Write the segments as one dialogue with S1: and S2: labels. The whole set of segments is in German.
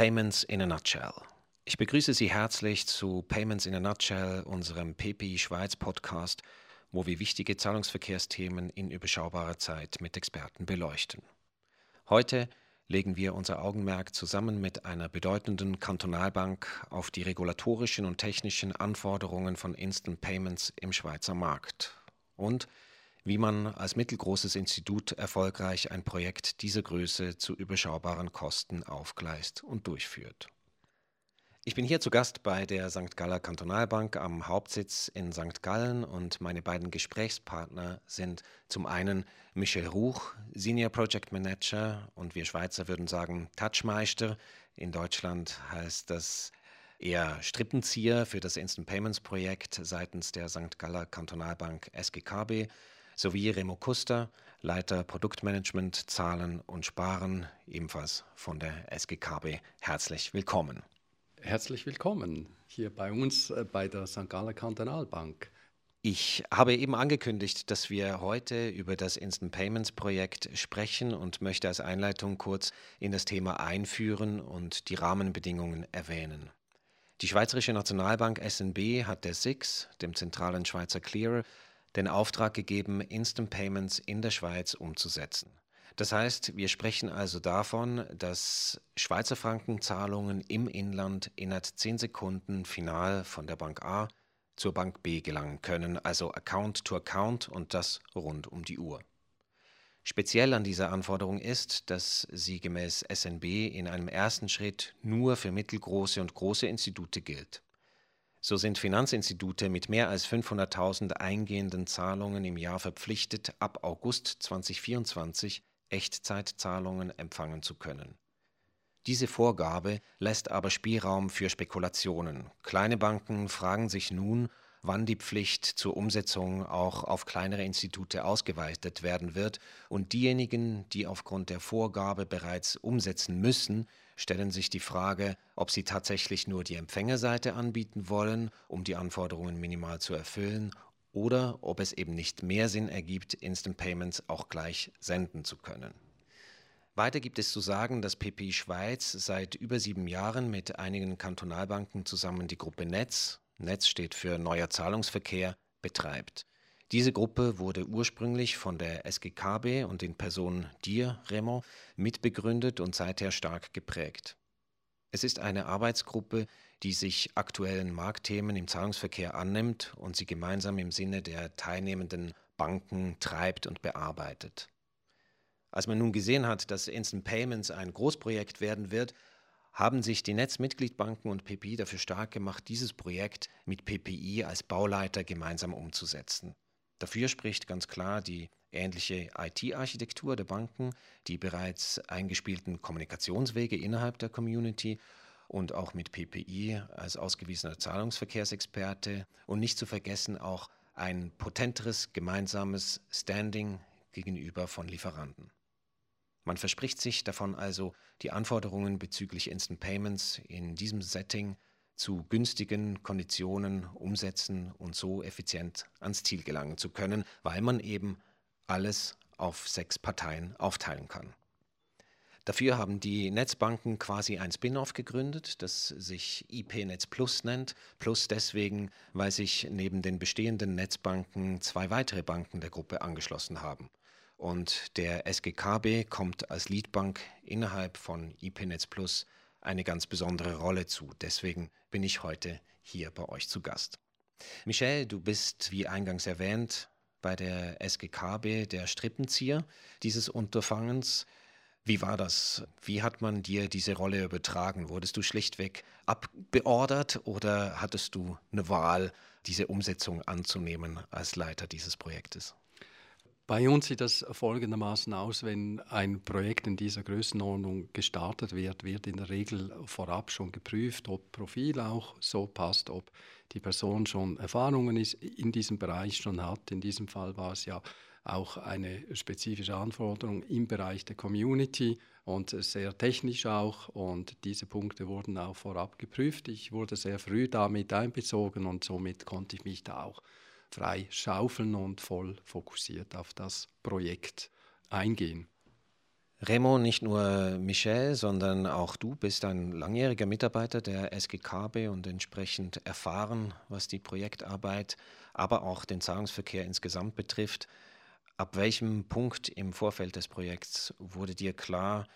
S1: Payments in a Nutshell. Ich begrüße Sie herzlich zu Payments in a Nutshell, unserem PPI Schweiz Podcast, wo wir wichtige Zahlungsverkehrsthemen in überschaubarer Zeit mit Experten beleuchten. Heute legen wir unser Augenmerk zusammen mit einer bedeutenden Kantonalbank auf die regulatorischen und technischen Anforderungen von Instant Payments im Schweizer Markt und wie man als mittelgroßes Institut erfolgreich ein Projekt dieser Größe zu überschaubaren Kosten aufgleist und durchführt. Ich bin hier zu Gast bei der St. Galler Kantonalbank am Hauptsitz in St. Gallen und meine beiden Gesprächspartner sind zum einen Michel Ruch, Senior Project Manager und wir Schweizer würden sagen Touchmeister. In Deutschland heißt das eher Strippenzieher für das Instant Payments Projekt seitens der St. Galler Kantonalbank SGKB sowie Remo Kuster, Leiter Produktmanagement, Zahlen und Sparen, ebenfalls von der SGKB. Herzlich willkommen.
S2: Herzlich willkommen hier bei uns äh, bei der St. Galler Kantonalbank.
S1: Ich habe eben angekündigt, dass wir heute über das Instant Payments Projekt sprechen und möchte als Einleitung kurz in das Thema einführen und die Rahmenbedingungen erwähnen. Die Schweizerische Nationalbank SNB hat der SIX, dem zentralen Schweizer Clearer, den Auftrag gegeben, Instant Payments in der Schweiz umzusetzen. Das heißt, wir sprechen also davon, dass Schweizer Frankenzahlungen im Inland innerhalb 10 Sekunden final von der Bank A zur Bank B gelangen können, also Account to Account und das rund um die Uhr. Speziell an dieser Anforderung ist, dass sie gemäß SNB in einem ersten Schritt nur für mittelgroße und große Institute gilt. So sind Finanzinstitute mit mehr als 500.000 eingehenden Zahlungen im Jahr verpflichtet, ab August 2024 Echtzeitzahlungen empfangen zu können. Diese Vorgabe lässt aber Spielraum für Spekulationen. Kleine Banken fragen sich nun, wann die Pflicht zur Umsetzung auch auf kleinere Institute ausgeweitet werden wird, und diejenigen, die aufgrund der Vorgabe bereits umsetzen müssen, stellen sich die Frage, ob sie tatsächlich nur die Empfängerseite anbieten wollen, um die Anforderungen minimal zu erfüllen, oder ob es eben nicht mehr Sinn ergibt, Instant Payments auch gleich senden zu können. Weiter gibt es zu sagen, dass PPI Schweiz seit über sieben Jahren mit einigen Kantonalbanken zusammen die Gruppe Netz, Netz steht für Neuer Zahlungsverkehr, betreibt. Diese Gruppe wurde ursprünglich von der SGKB und in Person dir, Remo, mitbegründet und seither stark geprägt. Es ist eine Arbeitsgruppe, die sich aktuellen Marktthemen im Zahlungsverkehr annimmt und sie gemeinsam im Sinne der teilnehmenden Banken treibt und bearbeitet. Als man nun gesehen hat, dass Instant Payments ein Großprojekt werden wird, haben sich die Netzmitgliedbanken und PPI dafür stark gemacht, dieses Projekt mit PPI als Bauleiter gemeinsam umzusetzen. Dafür spricht ganz klar die ähnliche IT-Architektur der Banken, die bereits eingespielten Kommunikationswege innerhalb der Community und auch mit PPI als ausgewiesener Zahlungsverkehrsexperte und nicht zu vergessen auch ein potenteres gemeinsames Standing gegenüber von Lieferanten. Man verspricht sich davon also, die Anforderungen bezüglich Instant Payments in diesem Setting zu günstigen Konditionen umsetzen und so effizient ans Ziel gelangen zu können, weil man eben alles auf sechs Parteien aufteilen kann. Dafür haben die Netzbanken quasi ein Spin-off gegründet, das sich IP Netz Plus nennt. Plus deswegen, weil sich neben den bestehenden Netzbanken zwei weitere Banken der Gruppe angeschlossen haben. Und der SGKB kommt als Leadbank innerhalb von IP Netz Plus eine ganz besondere Rolle zu. Deswegen bin ich heute hier bei euch zu Gast. Michel, du bist, wie eingangs erwähnt, bei der SGKB der Strippenzieher dieses Unterfangens. Wie war das? Wie hat man dir diese Rolle übertragen? Wurdest du schlichtweg abbeordert oder hattest du eine Wahl, diese Umsetzung anzunehmen als Leiter dieses Projektes?
S2: Bei uns sieht das folgendermaßen aus, wenn ein Projekt in dieser Größenordnung gestartet wird, wird in der Regel vorab schon geprüft, ob Profil auch so passt, ob die Person schon Erfahrungen in diesem Bereich schon hat. In diesem Fall war es ja auch eine spezifische Anforderung im Bereich der Community und sehr technisch auch. Und diese Punkte wurden auch vorab geprüft. Ich wurde sehr früh damit einbezogen und somit konnte ich mich da auch frei schaufeln und voll fokussiert auf das Projekt eingehen.
S1: Remo, nicht nur Michel, sondern auch du bist ein langjähriger Mitarbeiter der SGKB und entsprechend erfahren, was die Projektarbeit, aber auch den Zahlungsverkehr insgesamt betrifft. Ab welchem Punkt im Vorfeld des Projekts wurde dir klar,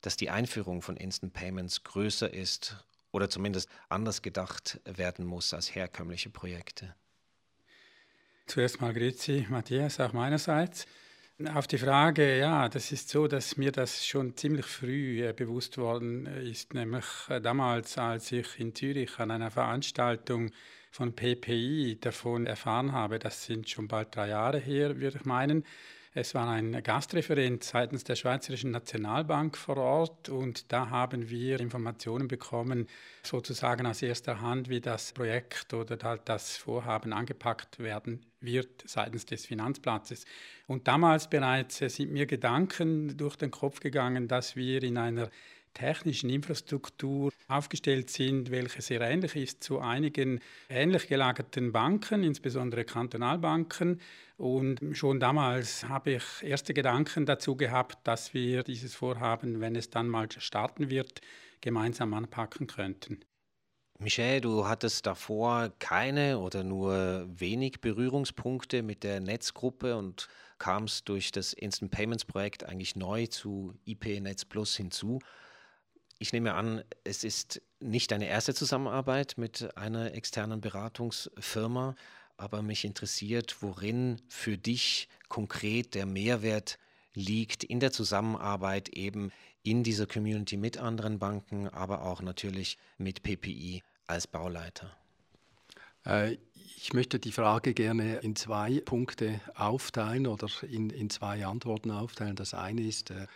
S1: dass die Einführung von Instant Payments größer ist oder zumindest anders gedacht werden muss als herkömmliche Projekte?
S3: Zuerst mal grüezi Matthias, auch meinerseits. Auf die Frage, ja, das ist so, dass mir das schon ziemlich früh äh, bewusst worden ist, nämlich äh, damals, als ich in Zürich an einer Veranstaltung von PPI davon erfahren habe, das sind schon bald drei Jahre her, würde ich meinen, es war ein Gastreferent seitens der Schweizerischen Nationalbank vor Ort und da haben wir Informationen bekommen, sozusagen aus erster Hand, wie das Projekt oder das Vorhaben angepackt werden wird seitens des Finanzplatzes. Und damals bereits sind mir Gedanken durch den Kopf gegangen, dass wir in einer technischen Infrastruktur aufgestellt sind, welche sehr ähnlich ist zu einigen ähnlich gelagerten Banken, insbesondere Kantonalbanken. Und schon damals habe ich erste Gedanken dazu gehabt, dass wir dieses Vorhaben, wenn es dann mal starten wird, gemeinsam anpacken könnten.
S1: Michel, du hattest davor keine oder nur wenig Berührungspunkte mit der Netzgruppe und kamst durch das Instant Payments Projekt eigentlich neu zu IP Netz Plus hinzu. Ich nehme an, es ist nicht deine erste Zusammenarbeit mit einer externen Beratungsfirma, aber mich interessiert, worin für dich konkret der Mehrwert liegt in der Zusammenarbeit eben in dieser Community mit anderen Banken, aber auch natürlich mit PPI als Bauleiter.
S2: Äh, ich möchte die Frage gerne in zwei Punkte aufteilen oder in, in zwei Antworten aufteilen. Das eine ist, äh,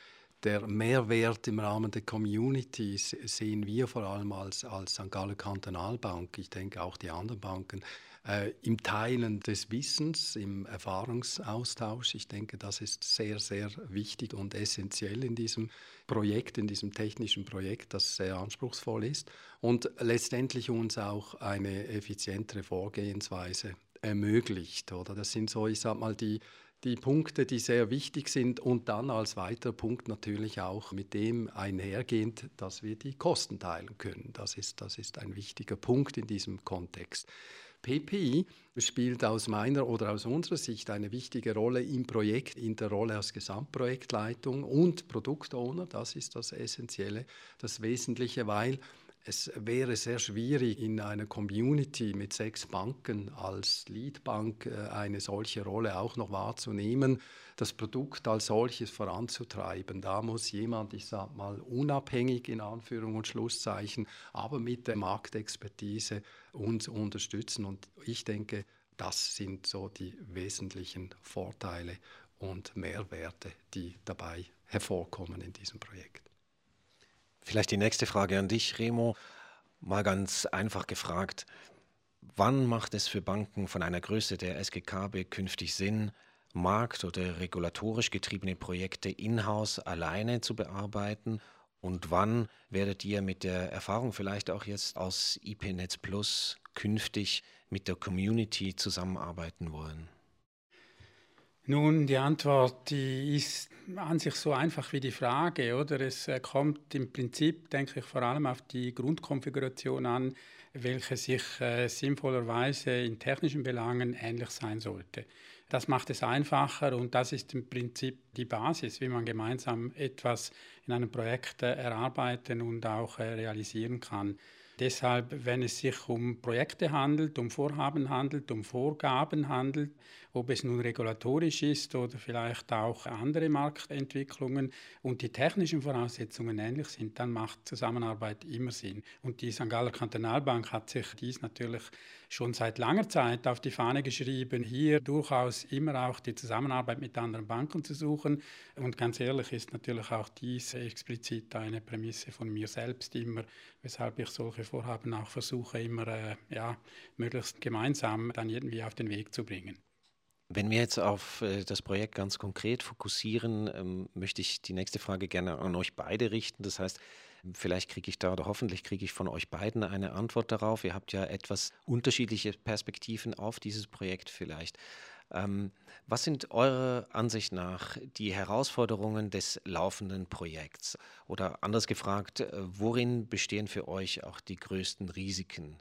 S2: der Mehrwert im Rahmen der Community sehen wir vor allem als, als St. Galler Kantonalbank, ich denke auch die anderen Banken, äh, im Teilen des Wissens, im Erfahrungsaustausch. Ich denke, das ist sehr, sehr wichtig und essentiell in diesem Projekt, in diesem technischen Projekt, das sehr anspruchsvoll ist und letztendlich uns auch eine effizientere Vorgehensweise ermöglicht. Oder das sind so, ich sag mal, die die Punkte, die sehr wichtig sind und dann als weiterer Punkt natürlich auch mit dem einhergehend, dass wir die Kosten teilen können. Das ist, das ist ein wichtiger Punkt in diesem Kontext. PPI spielt aus meiner oder aus unserer Sicht eine wichtige Rolle im Projekt, in der Rolle als Gesamtprojektleitung und Produktowner. Das ist das Essentielle, das Wesentliche, weil es wäre sehr schwierig, in einer Community mit sechs Banken als Leadbank äh, eine solche Rolle auch noch wahrzunehmen, das Produkt als solches voranzutreiben. Da muss jemand, ich sage mal, unabhängig in Anführung und Schlusszeichen, aber mit der Marktexpertise uns unterstützen. Und ich denke, das sind so die wesentlichen Vorteile und Mehrwerte, die dabei hervorkommen in diesem Projekt.
S1: Vielleicht die nächste Frage an dich, Remo. Mal ganz einfach gefragt. Wann macht es für Banken von einer Größe der SGKB künftig Sinn, markt- oder regulatorisch getriebene Projekte in-house alleine zu bearbeiten? Und wann werdet ihr mit der Erfahrung vielleicht auch jetzt aus IP-Netz Plus künftig mit der Community zusammenarbeiten wollen?
S3: Nun, die Antwort die ist an sich so einfach wie die Frage, oder? Es äh, kommt im Prinzip, denke ich, vor allem auf die Grundkonfiguration an, welche sich äh, sinnvollerweise in technischen Belangen ähnlich sein sollte. Das macht es einfacher und das ist im Prinzip die Basis, wie man gemeinsam etwas in einem Projekt äh, erarbeiten und auch äh, realisieren kann. Deshalb, wenn es sich um Projekte handelt, um Vorhaben handelt, um Vorgaben handelt, ob es nun regulatorisch ist oder vielleicht auch andere Marktentwicklungen und die technischen Voraussetzungen ähnlich sind, dann macht Zusammenarbeit immer Sinn. Und die St. Galler Kantonalbank hat sich dies natürlich schon seit langer Zeit auf die Fahne geschrieben, hier durchaus immer auch die Zusammenarbeit mit anderen Banken zu suchen. Und ganz ehrlich ist natürlich auch dies explizit eine Prämisse von mir selbst immer, weshalb ich solche Vorhaben auch versuche, immer äh, ja, möglichst gemeinsam dann irgendwie auf den Weg zu bringen.
S1: Wenn wir jetzt auf äh, das Projekt ganz konkret fokussieren, ähm, möchte ich die nächste Frage gerne an euch beide richten. Das heißt, Vielleicht kriege ich da oder hoffentlich kriege ich von euch beiden eine Antwort darauf. Ihr habt ja etwas unterschiedliche Perspektiven auf dieses Projekt vielleicht. Ähm, was sind eurer Ansicht nach die Herausforderungen des laufenden Projekts? Oder anders gefragt, äh, worin bestehen für euch auch die größten Risiken?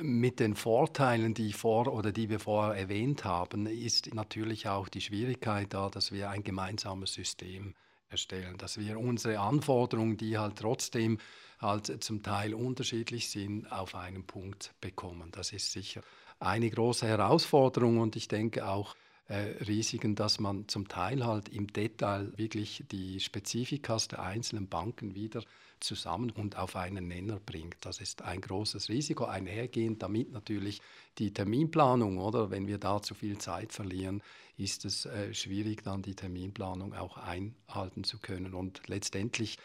S2: Mit den Vorteilen, die, vor, oder die wir vorher erwähnt haben, ist natürlich auch die Schwierigkeit da, dass wir ein gemeinsames System erstellen, dass wir unsere Anforderungen, die halt trotzdem halt zum Teil unterschiedlich sind, auf einen Punkt bekommen. Das ist sicher eine große Herausforderung und ich denke auch Risiken, dass man zum Teil halt im Detail wirklich die Spezifikas der einzelnen Banken wieder zusammen und auf einen Nenner bringt. Das ist ein großes Risiko, einhergehend damit natürlich die Terminplanung, oder? Wenn wir da zu viel Zeit verlieren, ist es äh, schwierig, dann die Terminplanung auch einhalten zu können. Und letztendlich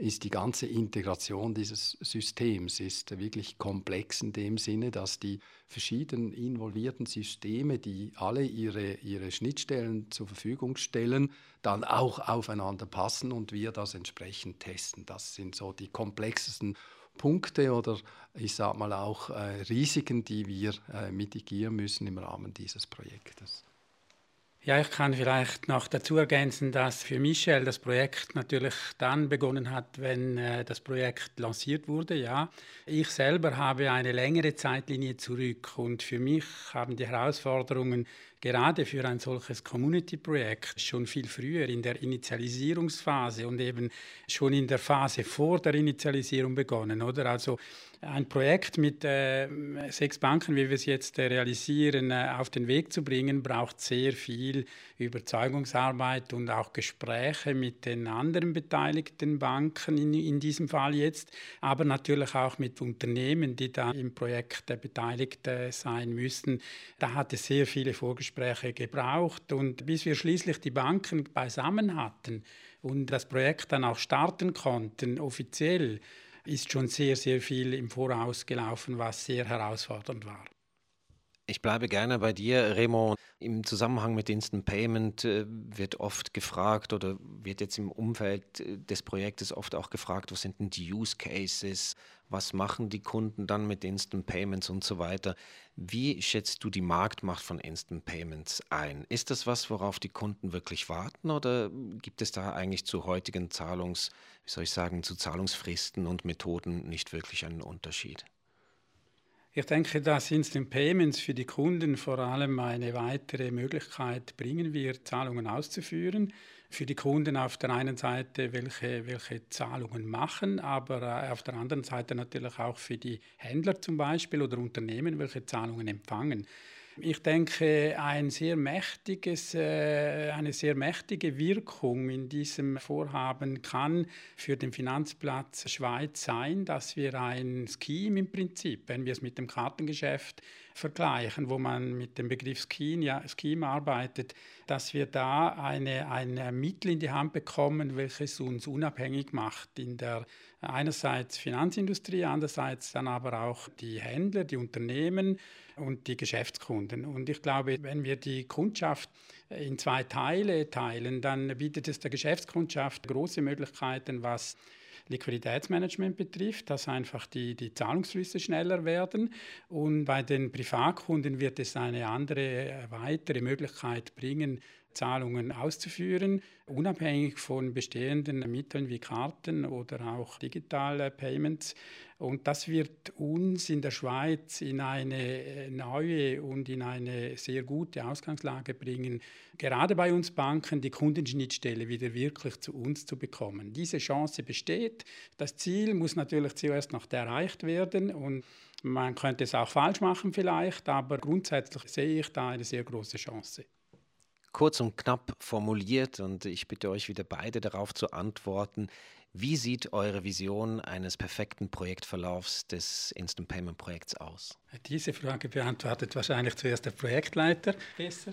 S2: ist die ganze Integration dieses Systems ist wirklich komplex in dem Sinne, dass die verschiedenen involvierten Systeme, die alle ihre, ihre Schnittstellen zur Verfügung stellen, dann auch aufeinander passen und wir das entsprechend testen. Das sind so die komplexesten Punkte oder ich sage mal auch äh, Risiken, die wir äh, mitigieren müssen im Rahmen dieses Projektes.
S3: Ja, ich kann vielleicht noch dazu ergänzen, dass für Michel das Projekt natürlich dann begonnen hat, wenn äh, das Projekt lanciert wurde. Ja, ich selber habe eine längere Zeitlinie zurück und für mich haben die Herausforderungen gerade für ein solches Community-Projekt schon viel früher in der Initialisierungsphase und eben schon in der Phase vor der Initialisierung begonnen, oder? Also ein Projekt mit äh, sechs Banken, wie wir es jetzt äh, realisieren, äh, auf den Weg zu bringen, braucht sehr viel Überzeugungsarbeit und auch Gespräche mit den anderen beteiligten Banken in, in diesem Fall jetzt, aber natürlich auch mit Unternehmen, die da im Projekt äh, beteiligt sein müssen. Da hat es sehr viele Vorgespräche gebraucht und bis wir schließlich die Banken beisammen hatten und das Projekt dann auch starten konnten, offiziell, ist schon sehr, sehr viel im Voraus gelaufen, was sehr herausfordernd war.
S1: Ich bleibe gerne bei dir, Remo. Im Zusammenhang mit Instant Payment äh, wird oft gefragt oder wird jetzt im Umfeld äh, des Projektes oft auch gefragt, was sind denn die Use Cases, was machen die Kunden dann mit Instant Payments und so weiter. Wie schätzt du die Marktmacht von Instant Payments ein? Ist das was, worauf die Kunden wirklich warten oder gibt es da eigentlich zu heutigen Zahlungs, wie soll ich sagen, zu Zahlungsfristen und Methoden nicht wirklich einen Unterschied?
S3: Ich denke, dass Instant Payments für die Kunden vor allem eine weitere Möglichkeit bringen wird, Zahlungen auszuführen. Für die Kunden auf der einen Seite, welche, welche Zahlungen machen, aber äh, auf der anderen Seite natürlich auch für die Händler zum Beispiel oder Unternehmen, welche Zahlungen empfangen. Ich denke, ein sehr mächtiges, äh, eine sehr mächtige Wirkung in diesem Vorhaben kann für den Finanzplatz Schweiz sein, dass wir ein Scheme im Prinzip, wenn wir es mit dem Kartengeschäft vergleichen, wo man mit dem Begriff Scheme, ja, Scheme arbeitet, dass wir da eine, ein Mittel in die Hand bekommen, welches uns unabhängig macht in der einerseits Finanzindustrie, andererseits dann aber auch die Händler, die Unternehmen und die Geschäftskunden. Und ich glaube, wenn wir die Kundschaft in zwei Teile teilen, dann bietet es der Geschäftskundschaft große Möglichkeiten, was Liquiditätsmanagement betrifft, dass einfach die, die Zahlungsflüsse schneller werden. Und bei den Privatkunden wird es eine andere, weitere Möglichkeit bringen, Zahlungen auszuführen, unabhängig von bestehenden Mitteln wie Karten oder auch digitale Payments. Und das wird uns in der Schweiz in eine neue und in eine sehr gute Ausgangslage bringen, gerade bei uns Banken die Kundenschnittstelle wieder wirklich zu uns zu bekommen. Diese Chance besteht. Das Ziel muss natürlich zuerst noch erreicht werden und man könnte es auch falsch machen vielleicht, aber grundsätzlich sehe ich da eine sehr große Chance
S1: kurz und knapp formuliert und ich bitte euch wieder beide darauf zu antworten. Wie sieht eure Vision eines perfekten Projektverlaufs des Instant Payment Projekts aus?
S3: Diese Frage beantwortet wahrscheinlich zuerst der Projektleiter besser.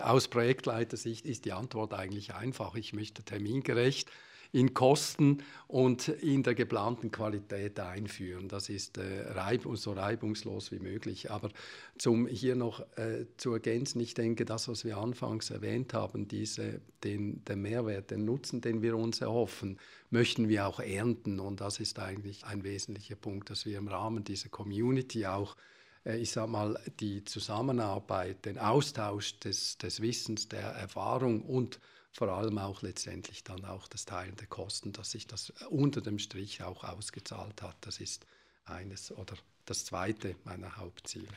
S2: Aus Projektleitersicht ist die Antwort eigentlich einfach. Ich möchte termingerecht in Kosten und in der geplanten Qualität einführen. Das ist äh, reib so reibungslos wie möglich. Aber zum hier noch äh, zu ergänzen, ich denke, das, was wir anfangs erwähnt haben, diese, den, der Mehrwert, den Nutzen, den wir uns erhoffen, möchten wir auch ernten. Und das ist eigentlich ein wesentlicher Punkt, dass wir im Rahmen dieser Community auch äh, ich sage mal, die Zusammenarbeit, den Austausch des, des Wissens, der Erfahrung und vor allem auch letztendlich dann auch das Teilen der Kosten, dass sich das unter dem Strich auch ausgezahlt hat. Das ist eines oder das zweite meiner Hauptziele.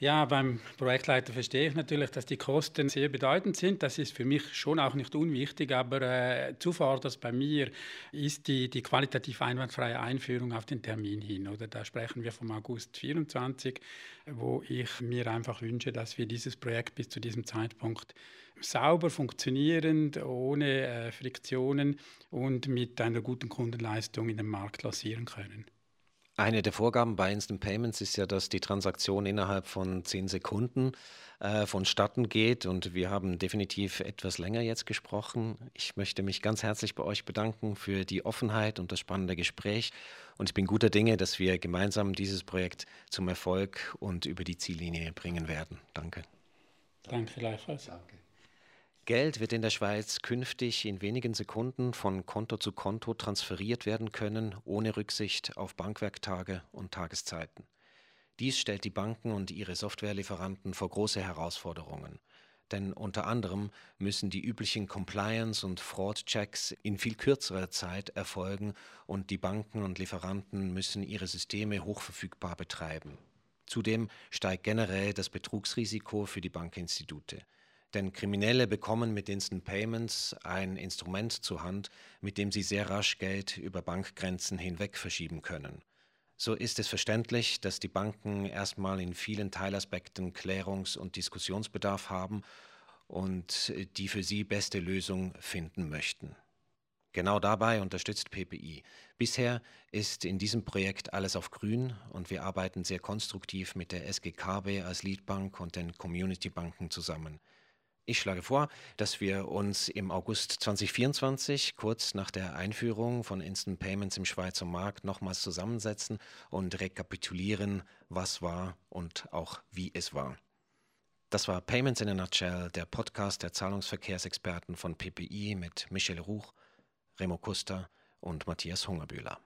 S3: Ja, beim Projektleiter verstehe ich natürlich, dass die Kosten sehr bedeutend sind. Das ist für mich schon auch nicht unwichtig, aber äh, zuvorderst bei mir ist die, die qualitativ einwandfreie Einführung auf den Termin hin. Oder da sprechen wir vom August 24, wo ich mir einfach wünsche, dass wir dieses Projekt bis zu diesem Zeitpunkt sauber funktionierend, ohne äh, Friktionen und mit einer guten Kundenleistung in den Markt lancieren können.
S1: Eine der Vorgaben bei Instant Payments ist ja, dass die Transaktion innerhalb von zehn Sekunden äh, vonstatten geht und wir haben definitiv etwas länger jetzt gesprochen. Ich möchte mich ganz herzlich bei euch bedanken für die Offenheit und das spannende Gespräch und ich bin guter Dinge, dass wir gemeinsam dieses Projekt zum Erfolg und über die Ziellinie bringen werden. Danke.
S3: Danke gleichfalls. Danke.
S1: Geld wird in der Schweiz künftig in wenigen Sekunden von Konto zu Konto transferiert werden können, ohne Rücksicht auf Bankwerktage und Tageszeiten. Dies stellt die Banken und ihre Softwarelieferanten vor große Herausforderungen. Denn unter anderem müssen die üblichen Compliance- und Fraud-Checks in viel kürzerer Zeit erfolgen und die Banken und Lieferanten müssen ihre Systeme hochverfügbar betreiben. Zudem steigt generell das Betrugsrisiko für die Bankinstitute. Denn Kriminelle bekommen mit Instant Payments ein Instrument zur Hand, mit dem sie sehr rasch Geld über Bankgrenzen hinweg verschieben können. So ist es verständlich, dass die Banken erstmal in vielen Teilaspekten Klärungs- und Diskussionsbedarf haben und die für sie beste Lösung finden möchten. Genau dabei unterstützt PPI. Bisher ist in diesem Projekt alles auf grün und wir arbeiten sehr konstruktiv mit der SGKB als Leadbank und den Community-Banken zusammen. Ich schlage vor, dass wir uns im August 2024, kurz nach der Einführung von Instant Payments im Schweizer Markt, nochmals zusammensetzen und rekapitulieren, was war und auch wie es war. Das war Payments in a Nutshell, der Podcast der Zahlungsverkehrsexperten von PPI mit Michel Ruch, Remo Kuster und Matthias Hungerbühler.